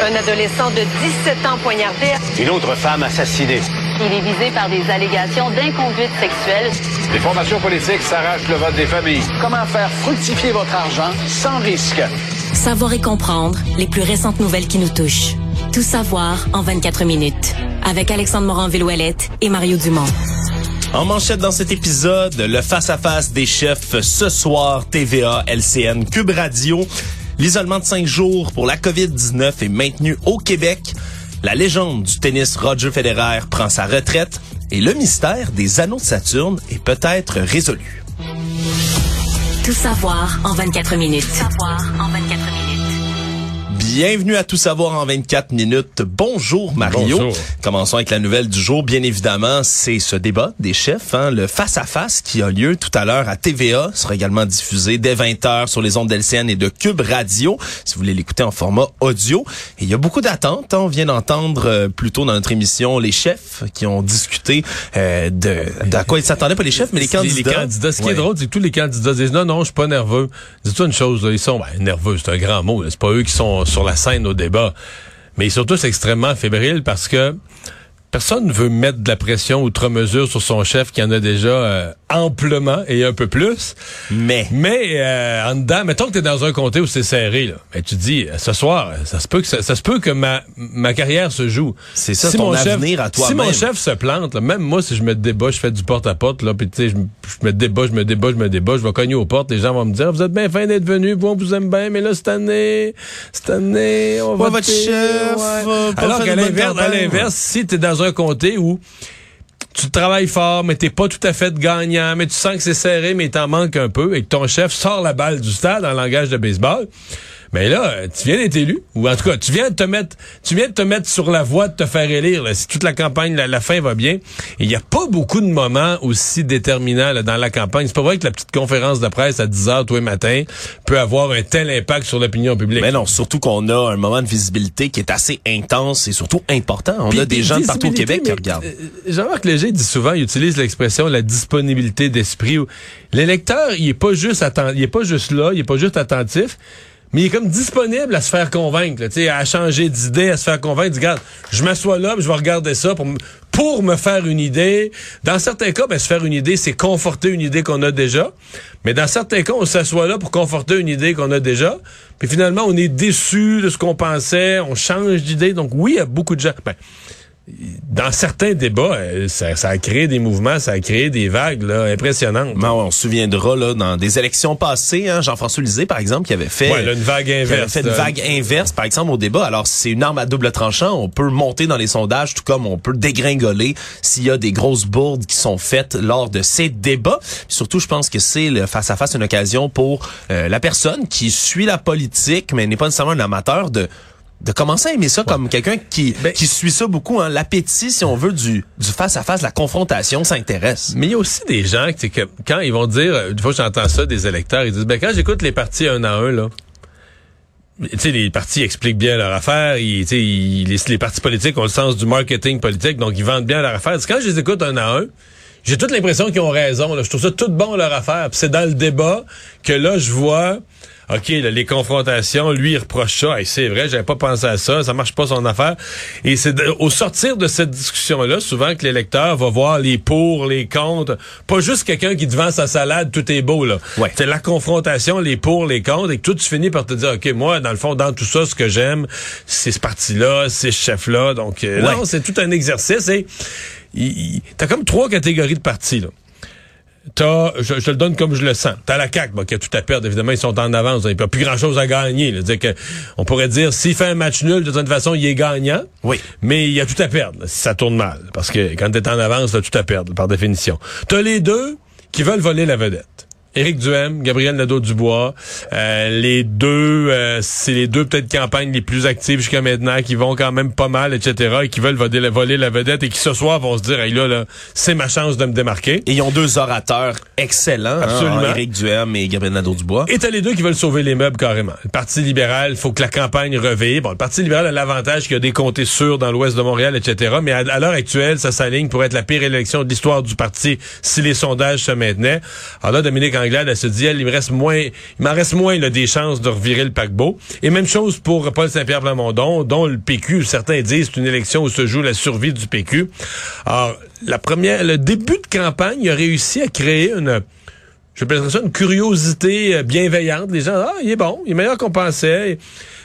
Un adolescent de 17 ans poignardé. Une autre femme assassinée. Il est visé par des allégations d'inconduite sexuelle. Les formations politiques s'arrachent le vote des familles. Comment faire fructifier votre argent sans risque? Savoir et comprendre les plus récentes nouvelles qui nous touchent. Tout savoir en 24 minutes. Avec Alexandre Morin-Villouellette et Mario Dumont. En manchette dans cet épisode, le face-à-face des chefs ce soir, TVA, LCN, Cube Radio. L'isolement de cinq jours pour la COVID-19 est maintenu au Québec. La légende du tennis Roger Federer prend sa retraite et le mystère des anneaux de Saturne est peut-être résolu. Tout savoir en 24 minutes. Tout savoir en 24 minutes. Bienvenue à Tout savoir en 24 minutes. Bonjour Mario. Bonjour. Commençons avec la nouvelle du jour. Bien évidemment, c'est ce débat des chefs, hein, le face-à-face qui a lieu tout à l'heure à TVA. sera également diffusé dès 20h sur les ondes d'LCN et de Cube Radio, si vous voulez l'écouter en format audio. Et il y a beaucoup d'attentes. hein. On vient d'entendre euh, plus tôt dans notre émission les chefs qui ont discuté euh, de, d'à quoi ils s'attendaient, pas les chefs, mais les candidats. Les candidats. Ce qui Ouais. est drôle, c'est que tous les candidats disent non, non, je suis pas nerveux. Dis-toi une chose, là, ils sont ben, nerveux, c'est un grand mot. C'est pas eux qui sont sur la scène au débat. Mais sont tous extrêmement fébriles parce que personne ne veut mettre de la pression outre mesure sur son chef qui en a déjà euh, amplement et un peu plus. Mais Mais euh, en dedans, mettons que t'es dans un comté où c'est serré, là. Tu dis, euh, ce soir, ça se peut que ça, ça se peut que ma, ma carrière se joue. C'est ça, ton avenir à Si toi-même. mon chef se plante, là, même moi, si je me débat, je fais du porte-à-porte, là, puis tu sais, je, me- je me débat, je me débat, je me débat, je vais cogner aux portes, les gens vont me dire, vous êtes bien fin d'être venu, vous, on vous aime bien, mais là, cette année, cette année, on va Ouais, votre chef, euh, pas Alors qu'à l'inverse, si t'es dans un comté où tu travailles fort, mais t'es pas tout à fait gagnant, mais tu sens que c'est serré, mais t'en manque un peu, et que ton chef sort la balle du stade en langage de baseball. Mais là, euh, tu viens d'être élu, ou en tout cas, tu viens de te mettre, tu viens de te mettre sur la voie de te faire élire. là. si toute la campagne, la, la fin va bien, il n'y a pas beaucoup de moments aussi déterminants là, dans la campagne. C'est pas vrai que la petite conférence de presse à 10 heures tous les matins peut avoir un tel impact sur l'opinion publique. Mais non, surtout qu'on a un moment de visibilité qui est assez intense et surtout important. On Puis- a des gens de partout au Québec qui regardent. euh, Jean-Marc Léger dit souvent, il utilise l'expression la disponibilité d'esprit. L'électeur, il est pas juste il est pas juste là, il est pas juste attentif, mais il est comme disponible à se faire convaincre, là, à changer d'idée, à se faire convaincre. Dit, regarde, je m'assois là, je vais regarder ça pour, pour me faire une idée. Dans certains cas, ben, se faire une idée, c'est conforter une idée qu'on a déjà. Mais dans certains cas, on s'assoit là pour conforter une idée qu'on a déjà. Puis finalement, on est déçu de ce qu'on pensait, on change d'idée. Donc oui, il y a beaucoup de gens. Ben, dans certains débats, euh, ça, ça a créé des mouvements, ça a créé des vagues là, impressionnantes. Ben ouais, on se souviendra là dans des élections passées, hein, Jean-François Lisée par exemple qui avait fait Ouais, là, une vague qui avait inverse. fait une vague inverse par exemple au débat. Alors c'est une arme à double tranchant, on peut monter dans les sondages tout comme on peut dégringoler s'il y a des grosses bourdes qui sont faites lors de ces débats. Puis surtout je pense que c'est le face à face une occasion pour euh, la personne qui suit la politique mais n'est pas nécessairement un amateur de de commencer à aimer ça comme quelqu'un qui Ben- qui suit ça beaucoup hein, l'appétit si on veut du du face à face la confrontation s'intéresse. Mais il y a aussi des gens qui, que, quand ils vont dire, euh, une fois j'entends ça des électeurs, ils disent, ben quand j'écoute les partis un à un, là, tu sais, les partis expliquent bien leur affaire, ils, les, les partis politiques ont le sens du marketing politique, donc ils vendent bien leur affaire. Quand je les écoute un à un, j'ai toute l'impression qu'ils ont raison. Là. Je trouve ça tout bon leur affaire. Puis c'est dans le débat que là, je vois, OK, là, les confrontations, lui, il reproche ça. Hey, c'est vrai, j'avais pas pensé à ça, ça marche pas son affaire. Et c'est au sortir de cette discussion-là, souvent que l'électeur va voir les pour, les contre. Pas juste quelqu'un qui devant sa salade, tout est beau, là. Ouais. C'est la confrontation, les pour, les contre, et que tout tu finis par te dire, OK, moi, dans le fond, dans tout ça, ce que j'aime, c'est ce parti-là, c'est ce chef-là. Donc, euh, Ouais. non, c'est tout un exercice. Et t'as comme trois catégories de partis, là. T'as, je, je te le donne comme je le sens. T'as la CAQ, bon, qui a tout à perdre. Évidemment, ils sont en avance. Ils n'ont plus grand-chose à gagner. là. Dire que, on pourrait dire, s'il fait un match nul, de toute façon, il est gagnant. Oui. Mais il y a tout à perdre, là, si ça tourne mal. Parce que quand t'es en avance, t'as tout à perdre, par définition. T'as les deux qui veulent voler la vedette. Éric Duhem, Gabriel Nadeau-Dubois, euh, les deux, euh, c'est les deux peut-être campagnes les plus actives jusqu'à maintenant, qui vont quand même pas mal, etc., et qui veulent voler, la- voler la vedette et qui ce soir vont se dire, hey, là, là, c'est ma chance de me démarquer. Et ils ont deux orateurs excellents, Absolument. hein, Éric Duhem et Gabriel Nadeau-Dubois. Et t'as les deux qui veulent sauver les meubles carrément. Le Parti libéral, faut que la campagne revive. Bon, le Parti libéral a l'avantage qu'il y a des comtés sûrs dans l'ouest de Montréal, etc. Mais à, à l'heure actuelle, ça s'aligne pour être la pire élection de l'histoire du parti si les sondages se maintenaient. Alors là, Dominique Elle se dit, elle, il me reste moins, il m'en reste moins là, des chances de revirer le paquebot. Et même chose pour Paul Saint-Pierre Plamondon, dont le PQ, certains disent, c'est une élection où se joue la survie du PQ. Alors, la première, le début de campagne, a réussi à créer une, je ça une curiosité euh, bienveillante. Les gens, ah, il est bon, il est meilleur qu'on pensait.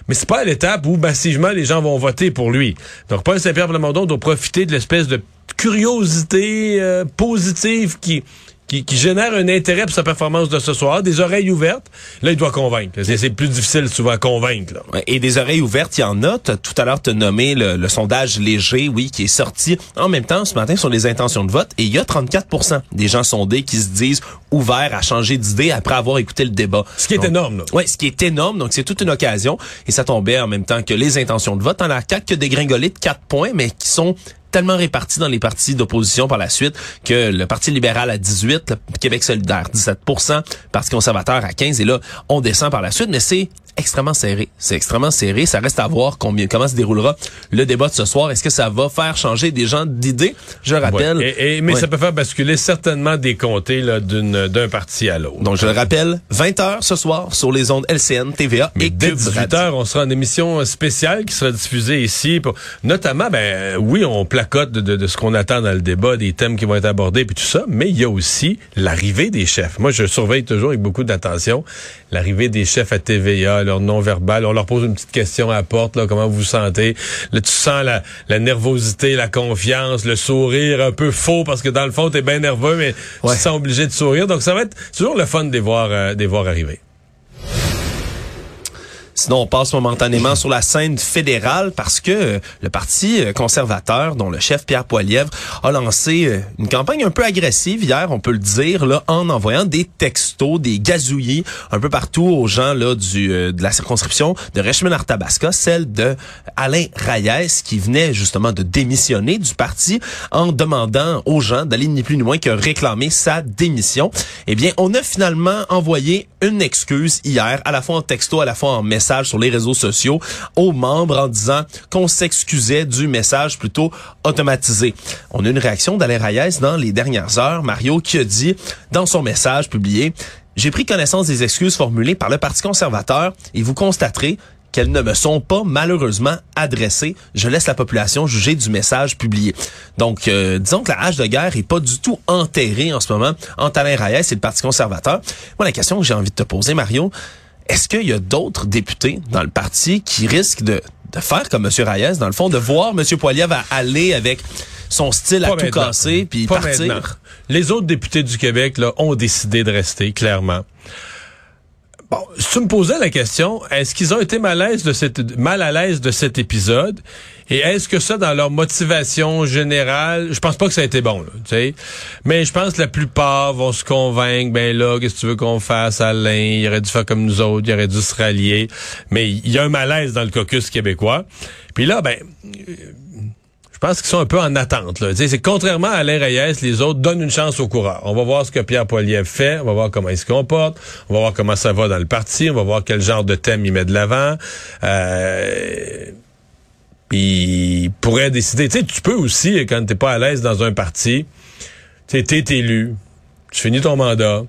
Mais c'est pas à l'étape où massivement les gens vont voter pour lui. Donc Paul Saint-Pierre Plamondon doit profiter de l'espèce de curiosité euh, positive qui qui, qui, génère un intérêt pour sa performance de ce soir, des oreilles ouvertes. Là, il doit convaincre. C'est plus difficile souvent à convaincre. Là. Et des oreilles ouvertes, il y en a. As, tout à l'heure, tu as nommé le, le, sondage léger, oui, qui est sorti en même temps ce matin sur les intentions de vote. Et il y a 34% des gens sondés qui se disent ouverts à changer d'idée après avoir écouté le débat. Ce qui est donc, énorme. Oui, ce qui est énorme. Donc, c'est toute une occasion. Et ça tombait en même temps que les intentions de vote. En la CAQ que dégringolé de 4 points, mais qui sont tellement répartis dans les partis d'opposition par la suite que le Parti libéral à 18, le Québec solidaire 17% Parti conservateur à 15 et là on descend par la suite mais c'est extrêmement serré. C'est extrêmement serré. Ça reste à voir combien, comment se déroulera le débat de ce soir. Est-ce que ça va faire changer des gens d'idées? Je rappelle. Ouais. Et, et, mais ouais. ça peut faire basculer certainement des comtés d'un parti à l'autre. Donc, je le rappelle, 20h ce soir sur les ondes LCN, TVA mais et dès Cube 18h, on sera en émission spéciale qui sera diffusée ici. Pour, notamment, ben oui, on placote de, de, de ce qu'on attend dans le débat, des thèmes qui vont être abordés, puis tout ça, mais il y a aussi l'arrivée des chefs. Moi, je surveille toujours avec beaucoup d'attention l'arrivée des chefs à TVA, leur nom verbal. On leur pose une petite question à la porte, là, comment vous vous sentez. Là, tu sens la, la nervosité, la confiance, le sourire un peu faux parce que dans le fond, t'es bien nerveux, mais ouais. tu te sens obligé de sourire. Donc, ça va être toujours le fun de les voir, euh, de les voir arriver. Sinon, on passe momentanément sur la scène fédérale parce que le Parti conservateur, dont le chef Pierre Poilievre, a lancé une campagne un peu agressive hier, on peut le dire, là, en envoyant des textos, des gazouillis un peu partout aux gens là du de la circonscription de Richmond-Arthabasca, celle de Alain Reyes, qui venait justement de démissionner du parti en demandant aux gens d'aller ni plus ni moins que réclamer sa démission. Eh bien, on a finalement envoyé une excuse hier, à la fois en texto, à la fois en message sur les réseaux sociaux aux membres en disant qu'on s'excusait du message plutôt automatisé. On a une réaction d'Alain Reyes dans les dernières heures, Mario, qui a dit dans son message publié j'ai pris connaissance des excuses formulées par le Parti conservateur et vous constaterez qu'elles ne me sont pas malheureusement adressées. Je laisse la population juger du message publié. Donc, euh, disons que la hache de guerre est pas du tout enterrée en ce moment entre Alain Reyes et le Parti conservateur. Moi, la question que j'ai envie de te poser, Mario, est-ce qu'il y a d'autres députés dans le parti qui risquent de, de faire comme M. Reyes, dans le fond, de voir M. Poiliev aller avec son style Pas à tout casser puis partir? maintenant. Les autres députés du Québec là, ont décidé de rester, clairement. Bon, si tu me posais la question, est-ce qu'ils ont été mal à l'aise de cette, mal à l'aise de cet épisode? Et est-ce que ça, dans leur motivation générale, je pense pas que ça a été bon, là, tu sais. Mais je pense que la plupart vont se convaincre, ben là, qu'est-ce que tu veux qu'on fasse, Alain? Il aurait dû faire comme nous autres, il aurait dû se rallier. Mais il y a un malaise dans le caucus québécois. Puis là, ben, pense qu'ils sont un peu en attente. Là. C'est contrairement à Alain Reyes, les autres donnent une chance aux coureurs. On va voir ce que Pierre Poilievre fait, on va voir comment il se comporte, on va voir comment ça va dans le parti, on va voir quel genre de thème il met de l'avant. Euh, puis il pourrait décider. Tu sais, tu peux aussi, quand t'es pas à l'aise dans un parti, tu sais, t'es élu, tu finis ton mandat,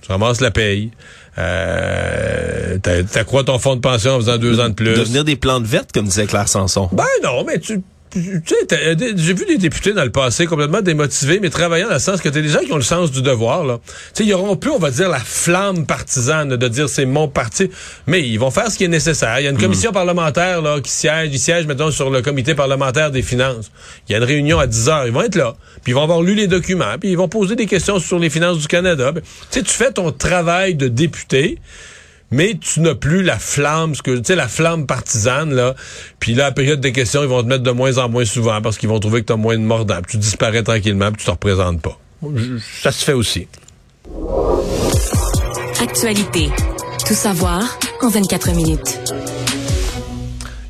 tu ramasses la paye. Euh, t'accrois ton fonds de pension en faisant deux ans de plus. Devenir des plantes vertes, comme disait Claire Sanson. Ben non, mais tu tu sais, j'ai vu des députés dans le passé complètement démotivés, mais travaillant dans le sens que t'as des gens qui ont le sens du devoir, là. Tu sais, ils auront plus, on va dire, la flamme partisane de dire c'est mon parti, mais ils vont faire ce qui est nécessaire. Il y a une commission mmh. parlementaire, là, qui siège, ils siègent, mettons, sur le comité parlementaire des finances. Il y a une réunion à 10 heures, ils vont être là. Puis ils vont avoir lu les documents, puis ils vont poser des questions sur les finances du Canada. Tu sais, tu fais ton travail de député, mais tu n'as plus la flamme, ce que tu sais, la flamme partisane, là. Puis là, à la période des questions, ils vont te mettre de moins en moins souvent parce qu'ils vont trouver que tu as moins de mordant. Puis tu disparais tranquillement, puis tu te représentes pas. Ça se fait aussi. Actualité. Tout savoir en 24 minutes.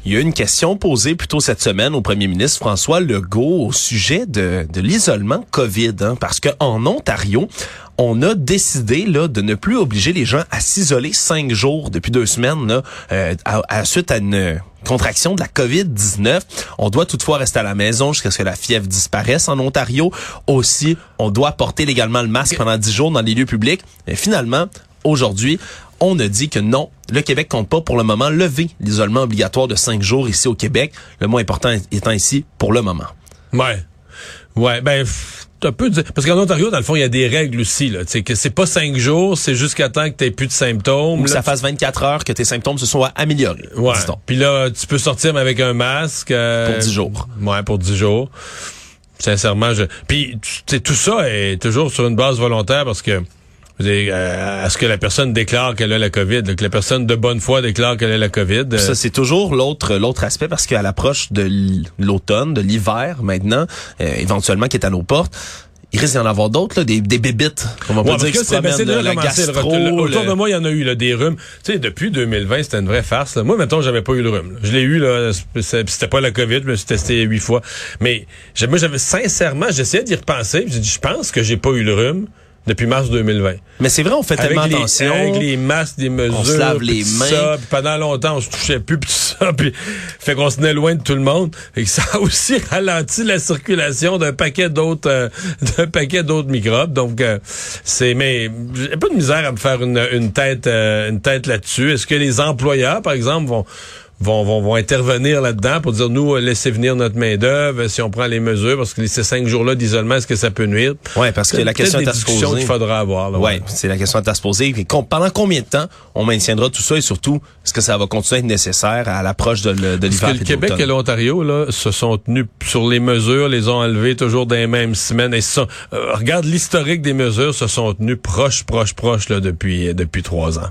Il y a eu une question posée plus tôt cette semaine au premier ministre François Legault au sujet de, de l'isolement COVID, hein, parce que en Ontario, on a décidé là de ne plus obliger les gens à s'isoler cinq jours depuis deux semaines là, euh, à, à- suite à une contraction de la COVID-19. On doit toutefois rester à la maison jusqu'à ce que la fièvre disparaisse en Ontario. Aussi, on doit porter légalement le masque pendant dix jours dans les lieux publics. Mais finalement, aujourd'hui, on a dit que non, le Québec compte pas pour le moment lever l'isolement obligatoire de cinq jours ici au Québec. Le mot important étant ici pour le moment. Ouais. Ouais, ben, un peu de- parce qu'en Ontario, dans le fond, il y a des règles aussi, là. Tu sais, que c'est pas cinq jours, c'est jusqu'à temps que t'aies plus de symptômes. Ou que ça fasse 24 heures que tes symptômes se soient améliorés. Ouais. Puis là, tu peux sortir mais avec un masque. euh, Pour 10 jours. Ouais, pour 10 jours. Sincèrement, je. Puis, tu tout ça est toujours sur une base volontaire parce que. Vous savez, euh, à ce que la personne déclare qu'elle a la COVID, que la personne de bonne foi déclare qu'elle a la COVID. euh, Ça, c'est toujours l'autre l'autre aspect parce qu'à l'approche de l'automne, de l'hiver maintenant, euh, éventuellement qui est à nos portes, il risque d'y en avoir d'autres, des, des bébites. On va Ouais, pas dire que qui se c'est ben, le gastro. Le- Autour le- de moi, il y en a eu là, des rhumes. Tu sais, depuis 2020, c'était une vraie farce. là. Moi, mettons, j'avais pas eu le rhume. là. Je l'ai eu, là. C'était pas la COVID, je me suis testé huit fois. Mais moi, j'avais sincèrement, j'essayais d'y repenser. J'ai dit, je pense que j'ai pas eu le rhume depuis mars 2020. Mais c'est vrai, on fait tellement les, attention. avec les masques, des mesures, se lave les mains. ça, puis pendant longtemps, on se touchait plus, puis tout ça, puis fait qu'on se tenait loin de tout le monde, et que ça a aussi ralenti la circulation d'un paquet d'autres, euh, d'un paquet d'autres microbes. Donc, euh, c'est, mais j'ai pas de misère à me faire une, une tête, euh, une tête là-dessus. Est-ce que les employeurs, par exemple, vont Vont, vont, vont intervenir là-dedans pour dire nous euh, laissez venir notre main d'œuvre si on prend les mesures parce que ces cinq jours-là d'isolement est-ce que ça peut nuire? Ouais, parce que la question est à se poser. qu'il faudra avoir là, Ouais, c'est la question à se poser. Et pendant combien de temps on maintiendra tout ça et surtout, est-ce que ça va continuer à être nécessaire à l'approche de, de l'hiver le Québec et l'Ontario là se sont tenus sur les mesures, les ont enlevées toujours dans les mêmes semaines. Et sont, euh, regarde l'historique des mesures, se sont tenus proches, proches, proches là depuis depuis trois ans.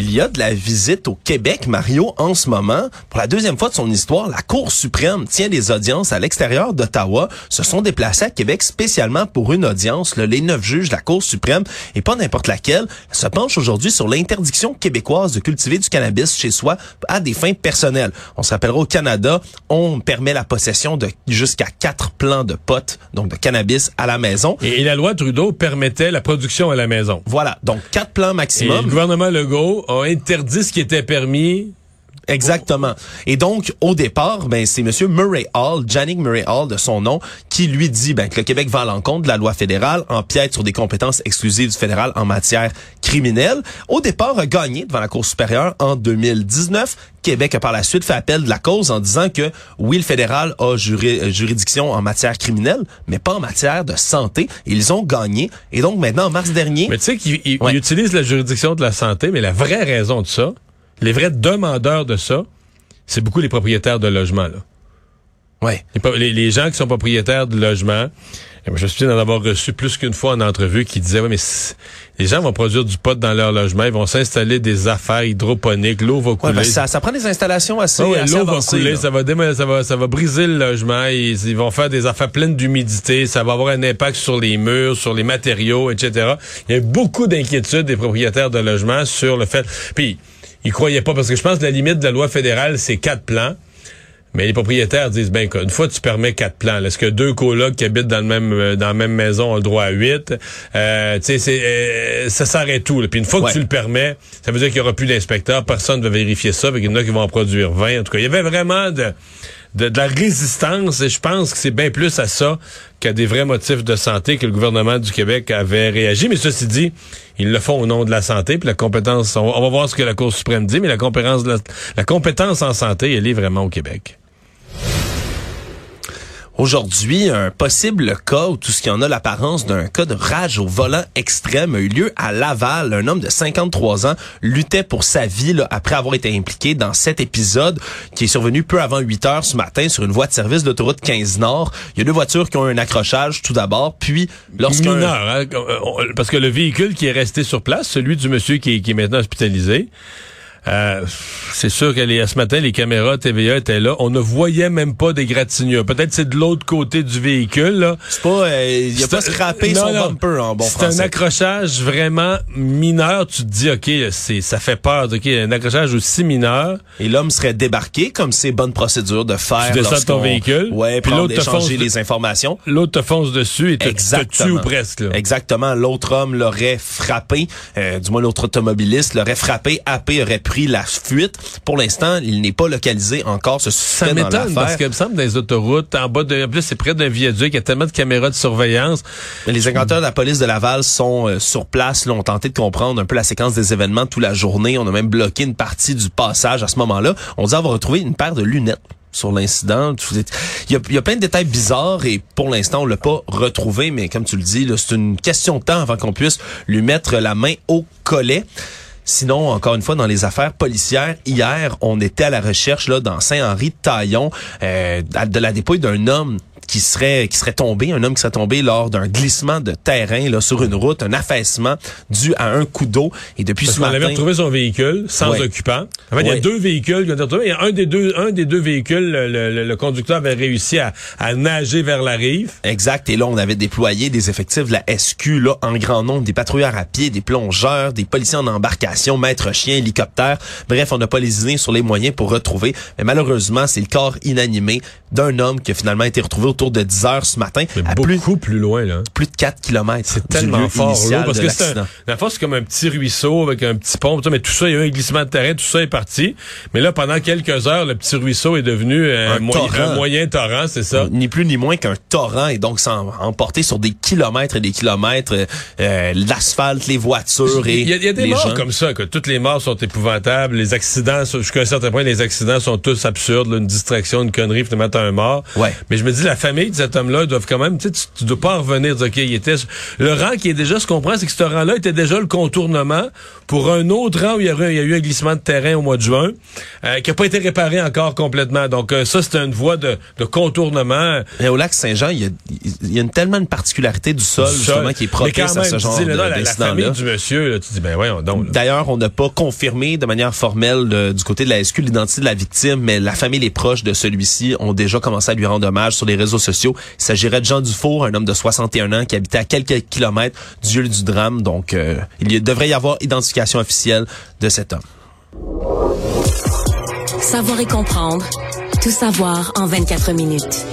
Il y a de la visite au Québec, Mario, en ce moment. Pour la deuxième fois de son histoire, la Cour suprême tient des audiences à l'extérieur d'Ottawa. Se sont déplacés à Québec spécialement pour une audience. Là, les neuf juges de la Cour suprême, et pas n'importe laquelle, se penchent aujourd'hui sur l'interdiction québécoise de cultiver du cannabis chez soi à des fins personnelles. On se rappellera au Canada, on permet la possession de jusqu'à quatre plants de potes, donc de cannabis à la maison. Et, la loi Trudeau permettait la production à la maison. Voilà, donc quatre plants Et maximum. le gouvernement Legault a interdit ce qui était permis. Exactement. Et donc, au départ, ben, c'est Monsieur Murray Hall, Jannick Murray Hall de son nom, qui lui dit ben, que le Québec va à l'encontre de la loi fédérale, empiète sur des compétences exclusives du fédéral en matière criminelle. Au départ, a gagné devant la Cour supérieure en 2019. Québec a par la suite fait appel de la cause en disant que oui, le fédéral a juri- euh, juridiction en matière criminelle, mais pas en matière de santé. Ils ont gagné. Et donc maintenant, en mars dernier, Mais tu sais qu'ils ils- Ouais. utilisent la juridiction de la santé, mais la vraie raison de ça, les vrais demandeurs de ça, c'est beaucoup les propriétaires de logements. Là. ouais, Les, gens qui sont propriétaires de logements, ben, je me souviens d'en avoir reçu plus qu'une fois en entrevue qui disaient, ouais, mais les gens vont produire du pot dans leur logement, ils vont s'installer des affaires hydroponiques, l'eau va Ouais, couler. ben, ça, ça prend des installations assez, ouais, assez l'eau va couler, là. ça va, ça va ça va briser le logement, ils, ils vont faire des affaires pleines d'humidité, ça va avoir un impact sur les murs, sur les matériaux, etc. Il y a beaucoup d'inquiétudes des propriétaires de logements sur le fait. Puis ils croyaient pas parce que je pense que la limite de la loi fédérale c'est quatre plans. Mais les propriétaires disent ben une fois tu permets quatre plans, est-ce que deux colocs qui habitent dans le même euh, dans la même maison ont le droit à huit? Euh, Tu sais c'est euh, ça s'arrête tout. là. Puis une fois Ouais. que tu le permets, ça veut dire qu'il y aura plus d'inspecteurs, personne ne va vérifier ça, qu'il y en a qui vont en produire 20. En tout cas, il y avait vraiment de de, la résistance et je pense que c'est bien plus à ça qu'à des vrais motifs de santé que le gouvernement du Québec avait réagi. Mais ceci dit, ils le font au nom de la santé puis la compétence. On, va voir ce que la Cour suprême dit, mais la compétence, la compétence en santé, elle est vraiment au Québec. Aujourd'hui, un possible cas, ou tout ce qui en a l'apparence d'un cas de rage au volant extrême, a eu lieu à Laval. Un homme de 53 ans luttait pour sa vie là, après avoir été impliqué dans cet épisode qui est survenu peu avant 8 heures ce matin sur une voie de service d'autoroute 15 Nord. Il y a deux voitures qui ont eu un accrochage tout d'abord, puis lorsqu'un... Hein, euh, on- parce que le véhicule qui est resté sur place, celui du monsieur qui est maintenant hospitalisé, Euh, c'est sûr que les, ce matin, les caméras TVA étaient là. On ne voyait même pas des gratignures. Peut-être c'est de l'autre côté du véhicule. Là. C'est pas, euh, il a pas scrappé non, son non. bumper en bon C'est un accrochage vraiment mineur. Tu te dis, OK, c'est ça fait peur. OK, un accrochage aussi mineur. Et l'homme serait débarqué comme c'est bonne procédure de faire. Tu descends de ton véhicule, Ouais, puis l'autre te fonce échanger de- les informations. L'autre te fonce dessus et te, tue ou presque. Là. Exactement. L'autre homme l'aurait frappé, euh, du moins l'autre automobiliste l'aurait frappé, happé, aurait pris la fuite. Pour l'instant, il n'est pas localisé encore. Ce Ça m'étonne parce qu'il me semble dans les autoroutes, en bas de, en plus c'est près d'un viaduc, il y a tellement de caméras de surveillance. Mais Les enquêteurs de la police de Laval sont euh, sur place, là, ont tenté de comprendre un peu la séquence des événements toute la journée. On a même bloqué une partie du passage à ce moment-là. On dit avoir retrouvé une paire de lunettes sur l'incident. Il y, a, il y a plein de détails bizarres et pour l'instant, on l'a pas retrouvé, mais comme tu le dis, c'est une question de temps avant qu'on puisse lui mettre la main au collet. Sinon, encore une fois, dans les affaires policières, hier, on était à la recherche là dans Saint-Henri-de-Taillon euh, de la dépouille d'un homme qui serait qui serait tombé, un homme qui serait tombé lors d'un glissement de terrain là sur une route, un affaissement dû à un coup d'eau. Et depuis Parce ce qu'on avait matin, retrouvé son véhicule sans Ouais. occupant. En fait, il y a deux véhicules qui ont été retrouvés. Il y a un des deux, un des deux véhicules, le, le- le conducteur avait réussi à, à nager vers la rive. Exact. Et là, on avait déployé des effectifs de la SQ là en grand nombre, des patrouilleurs à pied, des plongeurs, des policiers en embarcation, maîtres chiens, hélicoptères. Bref, on n'a pas lésiné sur les moyens pour retrouver. Mais malheureusement, c'est le corps inanimé d'un homme qui a finalement été retrouvé autour de 10 heures ce matin Mais à beaucoup plus loin, là. plus de 4 km. C'est tellement fort, là, parce que c'est un, la fois, c'est comme un petit ruisseau avec un petit pont, mais tout ça, il y a eu un glissement de terrain, tout ça est parti. Mais là, pendant quelques heures, le petit ruisseau est devenu euh, Un moyen, torrent. un moyen torrent, c'est ça. Ni plus ni moins qu'un torrent et donc s'en emporter sur des kilomètres et des kilomètres euh, l'asphalte, les voitures et Il y a, il y a des les morts gens. comme ça, que toutes les morts sont épouvantables, les accidents, jusqu'à un certain point, les accidents sont tous absurdes, là, une distraction, une connerie, finalement, t'as un mort. Ouais. Mais je me dis, la famille de cet homme-là doivent quand même, tu dois pas en revenir, dire, il était, le rang qui est déjà, ce qu'on comprend, c'est que ce rang-là était déjà le contournement pour un autre rang où il y a eu, il y a eu un glissement de terrain au mois de juin, euh, qui a pas été réparé encore complètement. Donc, euh, ça, c'est une voie de, de contournement. Mais au lac Saint-Jean, il y a, il y a une, tellement une particularité du sol, du sol. justement, qui est propice à ce genre dis, de- là, la, famille du monsieur, là, tu dis, ben voyons donc. D'ailleurs, on n'a pas confirmé de manière formelle de- du côté de la SQ l'identité de la victime, mais la famille et les proches de celui-ci ont déjà commencé à lui rendre hommage sur les réseaux sociaux. Il s'agirait de Jean Dufour, un homme de 61 ans qui habitait à quelques kilomètres du lieu du drame. Donc, euh, il y- devrait y avoir identification officielle de cet homme. Savoir et comprendre. Tout savoir en 24 minutes.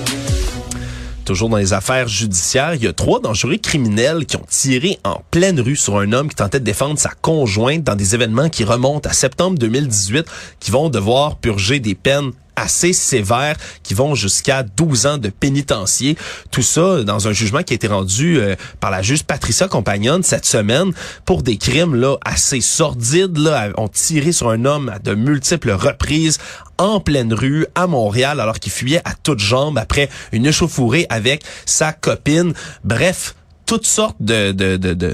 Toujours dans les affaires judiciaires, il y a trois dangereux criminels qui ont tiré en pleine rue sur un homme qui tentait de défendre sa conjointe dans des événements qui remontent à septembre 2018, qui vont devoir purger des peines assez sévères qui vont jusqu'à 12 ans de pénitencier. Tout ça dans un jugement qui a été rendu euh, par la juge Patricia Compagnonne cette semaine pour des crimes là assez sordides. Là, ont tiré sur un homme à de multiples reprises en pleine rue à Montréal alors qu'il fuyait à toutes jambes après une échauffourée avec sa copine. Bref, toutes sortes de, de de- de-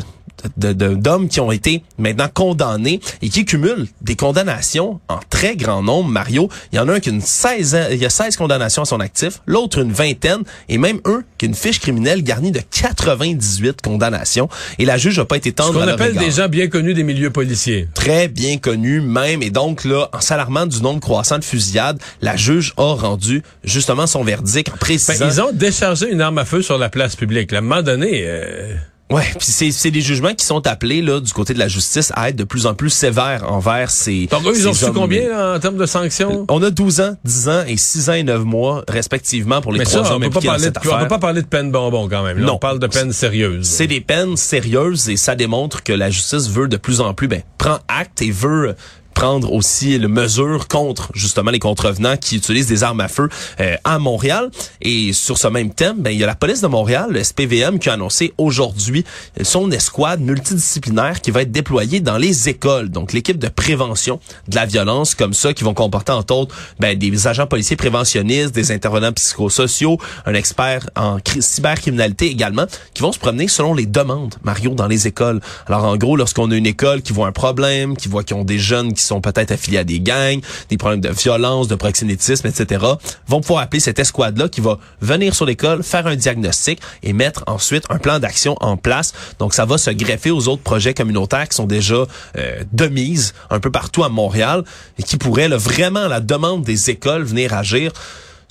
d'hommes qui ont été maintenant condamnés et qui cumulent des condamnations en très grand nombre. Mario, il y en a un qui a une 16, ans- il y a 16 condamnations à son actif, l'autre une vingtaine et même un qui a une fiche criminelle garnie de 98 condamnations. Et la juge n'a pas été Ce tendre qu'on à leur appelle des gens bien connus des milieux policiers. très bien connu même. Et donc, là, en s'alarmant du nombre croissant de fusillades, la juge a rendu justement son verdict en Ben, précisant... ils ont déchargé une arme à feu sur la place publique. À un moment donné, euh, Ouais, puis c'est c'est des jugements qui sont appelés là du côté de la justice à être de plus en plus sévères envers ces donc eux, ils ont reçu hommes. combien là, en termes de sanctions? On a 12 ans, 10 ans et 6 ans et 9 mois respectivement pour les Mais trois ça, on hommes peut pas parler de, cette on affaire. peut pas parler de peine bonbon quand même. là. Non. On parle de peine sérieuse. C'est des peines sérieuses et ça démontre que la justice veut de plus en plus ben prend acte et veut prendre aussi le mesure contre justement les contrevenants qui utilisent des armes à feu euh, à Montréal. Et sur ce même thème ben il y a la police de Montréal le SPVM qui a annoncé aujourd'hui son escouade multidisciplinaire qui va être déployée dans les écoles. Donc l'équipe de prévention de la violence comme ça qui vont comporter entre autres ben, des agents policiers préventionnistes des intervenants psychosociaux un expert en cri- cybercriminalité également qui vont se promener selon les demandes Mario dans les écoles. Alors en gros lorsqu'on a une école qui voit un problème qui voit qu'ils ont des jeunes qui sont peut-être affiliés à des gangs, des problèmes de violence, de proxénétisme, etc., vont pouvoir appeler cette escouade-là qui va venir sur l'école, faire un diagnostic et mettre ensuite un plan d'action en place. Donc, ça va se greffer aux autres projets communautaires qui sont déjà euh, de mise un peu partout à Montréal et qui pourraient là, vraiment, à la demande des écoles, venir agir.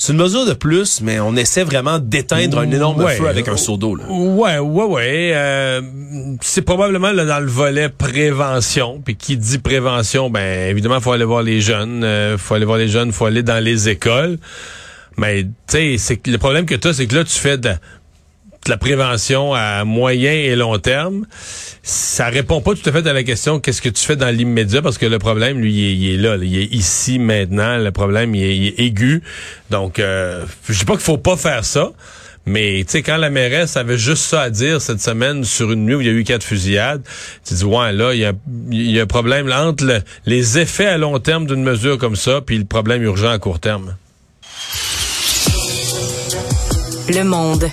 C'est une mesure de plus, mais on essaie vraiment d'éteindre un énorme Ouais. feu avec un seau d'eau. là. Ouais, ouais, ouais. euh, c'est probablement là, dans le volet prévention. Puis qui dit prévention, ben évidemment, faut aller voir les jeunes. euh, faut aller voir les jeunes, faut aller dans les écoles. Mais tu sais, c'est que le problème que tu as, c'est que là, tu fais de la prévention à moyen et long terme. Ça répond pas tout à fait à la question qu'est-ce que tu fais dans l'immédiat? Parce que le problème, lui, il est, là, il est ici maintenant. Le problème, il est, aigu. Donc, euh, je dis pas qu'il faut pas faire ça. Mais tu sais, quand la mairesse avait juste ça à dire cette semaine sur une nuit où il y a eu quatre fusillades, tu dis ouais là, il y a, un problème entre le- les effets à long terme d'une mesure comme ça, puis le problème urgent à court terme. Le monde.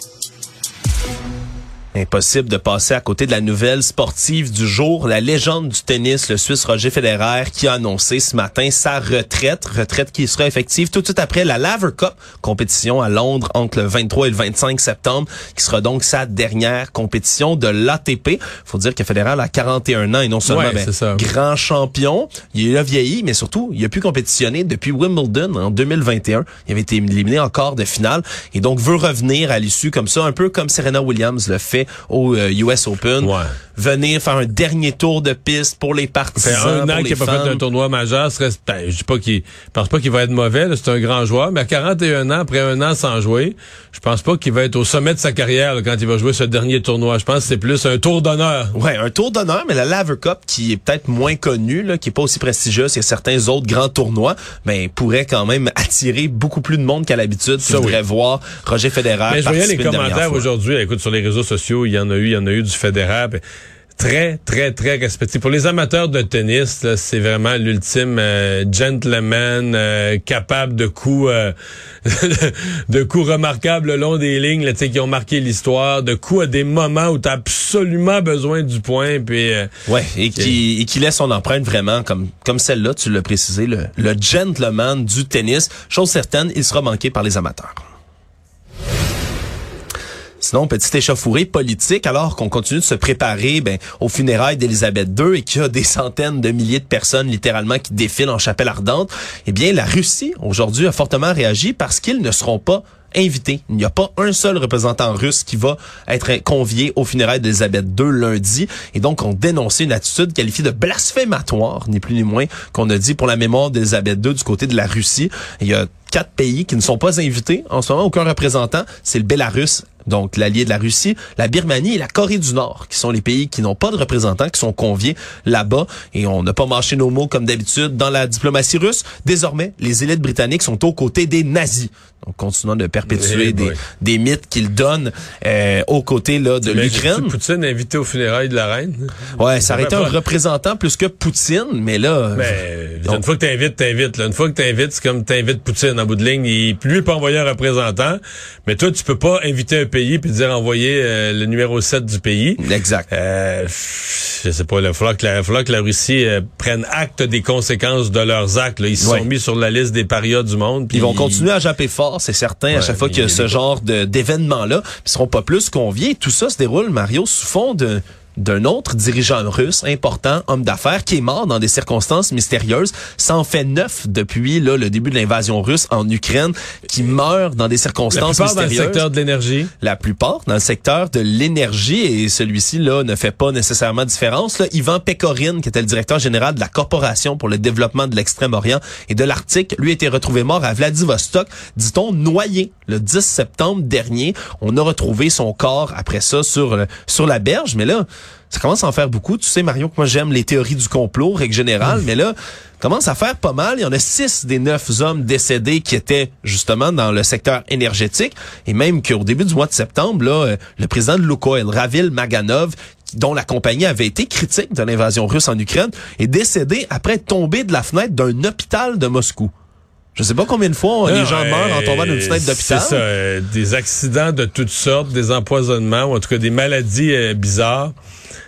Impossible de passer à côté de la nouvelle sportive du jour. La légende du tennis, le Suisse Roger Federer, qui a annoncé ce matin sa retraite. Retraite qui sera effective tout de suite après la Laver Cup, compétition à Londres entre le 23 et le 25 septembre, qui sera donc sa dernière compétition de l'ATP. Faut dire que Federer a 41 ans et non seulement Ouais, ben, grand champion, il a vieilli, mais surtout, il a pu compétitionner depuis Wimbledon en 2021. Il avait été éliminé en quart de finale et donc veut revenir à l'issue comme ça, un peu comme Serena Williams le fait au euh, US Open. Ouais. Venir faire un dernier tour de piste pour les Ça fait partisans, un an qu'il n'a pas fait un tournoi majeur. Serait, ben, je dis pas qu'il, je pense pas qu'il va être mauvais. C'est un grand joueur, mais à 41 ans, après un an sans jouer, je pense pas qu'il va être au sommet de sa carrière là, quand il va jouer ce dernier tournoi. Je pense que c'est plus un tour d'honneur. Ouais, un tour d'honneur, mais la Laver Cup, qui est peut-être moins connue, là, qui est pas aussi prestigieuse que certains autres grands tournois, ben, pourrait quand même attirer beaucoup plus de monde qu'à l'habitude Ça, oui. voudrait voir Roger Federer Mais je voyais les commentaires aujourd'hui. Écoute, sur les réseaux sociaux, il y en a eu, il y en a eu du fédéral. puis Très, très, très respecté. Pour les amateurs de tennis, c'est vraiment l'ultime euh, gentleman euh, capable de coups euh, de coups remarquables le long des lignes, là, tu sais, qui ont marqué l'histoire, de coups à des moments où tu as absolument besoin du point. Puis euh, Ouais, et qui, et qui laisse son empreinte vraiment comme, comme celle-là, tu l'as précisé, le, le gentleman du tennis. Chose certaine, il sera manqué par les amateurs. Sinon, petite échauffourée politique, alors qu'on continue de se préparer ben, aux funérailles d'Élisabeth II et qu'il y a des centaines de milliers de personnes littéralement qui défilent en chapelle ardente, eh bien, la Russie, aujourd'hui, a fortement réagi parce qu'ils ne seront pas invités. Il n'y a pas un seul représentant russe qui va être convié aux funérailles d'Élisabeth II lundi. Et donc, on dénonçait une attitude qualifiée de blasphématoire, ni plus ni moins, qu'on a dit pour la mémoire d'Élisabeth II du côté de la Russie. Il y a quatre pays qui ne sont pas invités. En ce moment, aucun représentant. C'est le Bélarus, donc l'allié de la Russie, la Birmanie et la Corée du Nord, qui sont les pays qui n'ont pas de représentants, qui sont conviés là-bas. Et on n'a pas marché nos mots comme d'habitude dans la diplomatie russe. Désormais, les élites britanniques sont aux côtés des nazis. Donc, continuant de perpétuer Eh des, des mythes qu'ils donnent euh, aux côtés là, de l'Ukraine. Poutine invité aux funérailles de la reine. Ouais, ça aurait été un représentant plus que Poutine, mais là... Mais euh, une fois que t'invites, t'invites. Une fois que t'invites, c'est comme t'invites Poutine en bout de ligne. Il, lui il peut envoyer un représentant, mais toi tu peux pas inviter un pays puis dire envoyer euh, le numéro 7 du pays. Exact. Euh, je sais pas, il falloir que la, falloir que la Russie euh, prenne acte des conséquences de leurs actes. là. Ils se Ouais. sont mis sur la liste des parias du monde. puis Ils vont continuer à japper fort, c'est certain, à chaque fois qu'il y a ce genre d'événements-là. Ils seront pas plus conviés. Tout ça se déroule, Mario, sous fond de d'un autre dirigeant russe important, homme d'affaires, qui est mort dans des circonstances mystérieuses. Ça en fait neuf depuis là, le début de l'invasion russe en Ukraine, qui meurt dans des la circonstances plupart dans le secteur de l'énergie. La plupart dans le secteur de l'énergie et celui-ci là ne fait pas nécessairement différence. Là, Ivan Pekorin, qui était le directeur général de la Corporation pour le développement de l'Extrême-Orient et de l'Arctique, lui a été retrouvé mort à Vladivostok, dit-on noyé le 10 septembre dernier. On a retrouvé son corps après ça sur le- sur la berge, mais là ça commence à en faire beaucoup. Tu sais, Mario, que moi, j'aime les théories du complot, règle générale, mais là, commence à faire pas mal. Il y en a six des neuf hommes décédés qui étaient justement dans le secteur énergétique. Et même qu'au début du mois de septembre, là, euh, le président de Lukoil, Ravil Maganov, dont la compagnie avait été critique de l'invasion russe en Ukraine, est décédé après tombé de la fenêtre d'un hôpital de Moscou. Je sais pas combien de fois les gens euh, meurent en tombant d'une fenêtre d'hôpital. C'est ça, euh, des accidents de toutes sortes, des empoisonnements, ou en tout cas des maladies euh, bizarres.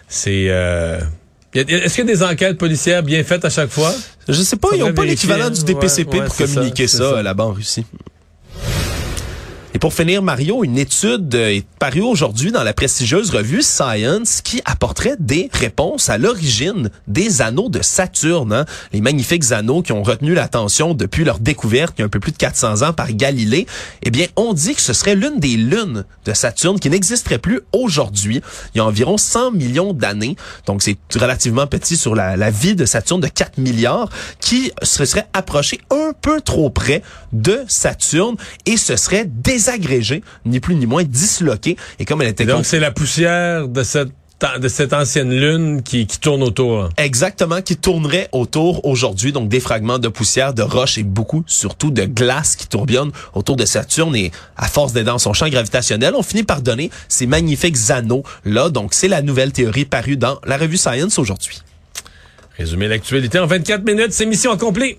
C'est euh, Est-ce qu'il y a des enquêtes policières bien faites à chaque fois? Je sais pas, ils n'ont pas l'équivalent du. DPCP Ouais, ouais, pour ça, communiquer ça, ça. là-bas en Russie. Et pour finir, Mario, une étude euh, est parue aujourd'hui dans la prestigieuse revue Science qui apporterait des réponses à l'origine des anneaux de Saturne. hein. Les magnifiques anneaux qui ont retenu l'attention depuis leur découverte il y a un peu plus de 400 ans par Galilée. Eh bien, on dit que ce serait l'une des lunes de Saturne qui n'existerait plus aujourd'hui. Il y a environ 100 millions d'années. Donc, c'est relativement petit sur la, vie de Saturne de 4 milliards qui se serait approché un peu trop près de Saturne et ce serait ni plus ni moins disloqué. Et comme elle était Et donc, c'est la poussière de cette, de cette ancienne lune qui, qui tourne autour. Exactement, qui tournerait autour aujourd'hui, donc des fragments de poussière, de roches et beaucoup, surtout de glace qui tourbillonnent autour de Saturne et à force d'être dans son champ gravitationnel, on finit par donner ces magnifiques anneaux-là. Donc, c'est la nouvelle théorie parue dans la revue Science aujourd'hui. Résumer l'actualité en 24 minutes, c'est mission accomplie.